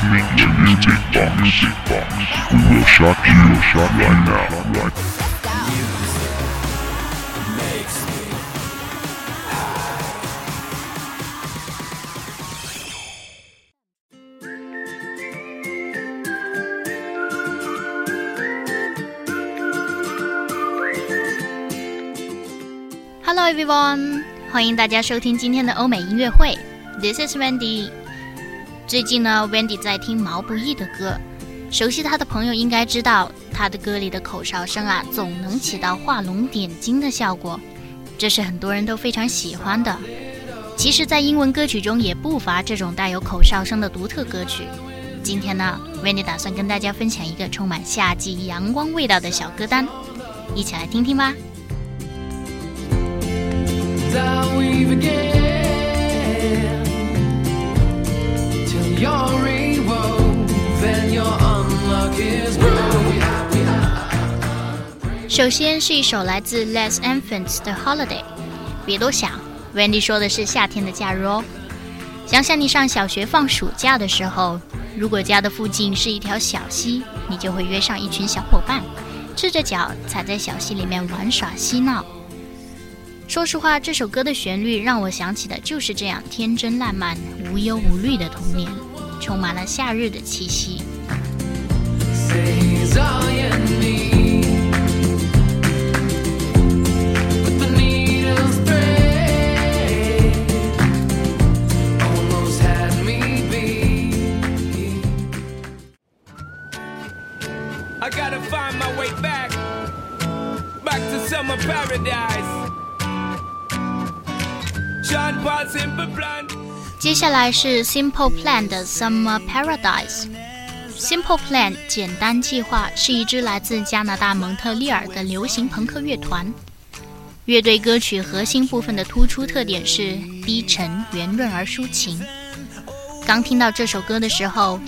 listening to Music Box. Music Box. We will shock you, shock right now. Right Hello everyone，欢迎大家收听今天的欧美音乐会。This is Wendy。最近呢，Wendy 在听毛不易的歌。熟悉他的朋友应该知道，他的歌里的口哨声啊，总能起到画龙点睛的效果，这是很多人都非常喜欢的。其实，在英文歌曲中也不乏这种带有口哨声的独特歌曲。今天呢，Wendy 打算跟大家分享一个充满夏季阳光味道的小歌单，一起来听听吧。首先是一首来自 Les Enfants 的 Holiday。别多想，Wendy 说的是夏天的假日哦。想想你上小学放暑假的时候，如果家的附近是一条小溪，你就会约上一群小伙伴，赤着脚踩在小溪里面玩耍嬉闹。说实话，这首歌的旋律让我想起的就是这样天真烂漫、无忧无虑的童年，充满了夏日的气息。Summer paradise. 接下来是 Simple Plan 的 Summer Paradise。Simple Plan 简单计划是一支来自加拿大蒙特利尔的流行朋克乐团。乐队歌曲核心部分的突出特点是低沉、圆润而抒情。刚听到这首歌的时候，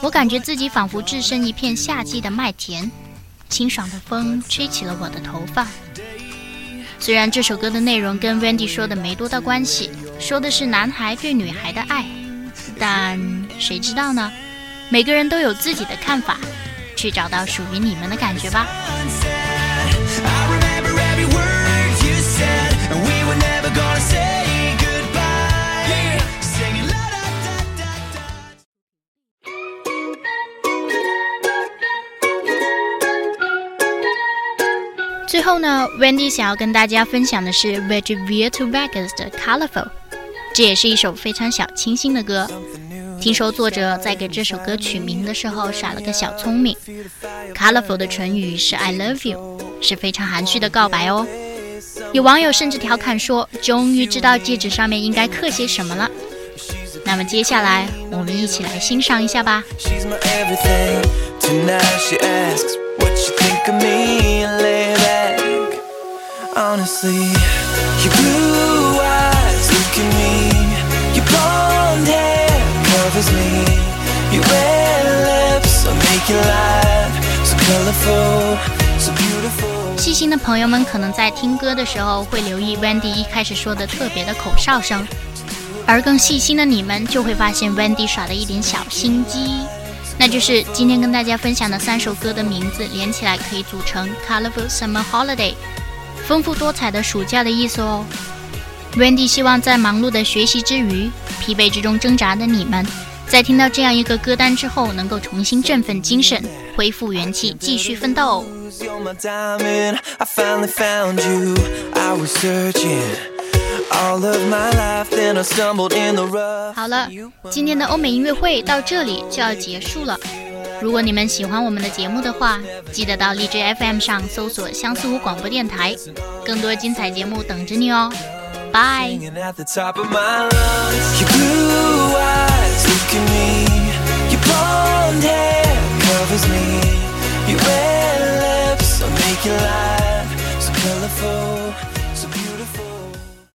我感觉自己仿佛置身一片夏季的麦田，清爽的风吹起了我的头发。虽然这首歌的内容跟 Wendy 说的没多大关系，说的是男孩对女孩的爱，但谁知道呢？每个人都有自己的看法，去找到属于你们的感觉吧。最后呢，Wendy 想要跟大家分享的是 Vegevere to Vegas 的 Colorful，这也是一首非常小清新的歌。听说作者在给这首歌取名的时候耍了个小聪明，Colorful 的唇语是 I love you，是非常含蓄的告白哦。有网友甚至调侃说，终于知道戒指上面应该刻些什么了。那么接下来我们一起来欣赏一下吧。She's my everything. Tonight she asks what you think of me. 细心的朋友们可能在听歌的时候会留意 Wendy 一开始说的特别的口哨声，而更细心的你们就会发现 Wendy 耍的一点小心机，那就是今天跟大家分享的三首歌的名字连起来可以组成 Colorful Summer Holiday，丰富多彩的暑假的意思哦。Wendy 希望在忙碌的学习之余，疲惫之中挣扎的你们，在听到这样一个歌单之后，能够重新振奋精神，恢复元气，继续奋斗。Rough. 好了，今天的欧美音乐会到这里就要结束了。如果你们喜欢我们的节目的话，记得到荔枝 FM 上搜索“相思湖广播电台”，更多精彩节目等着你哦。拜。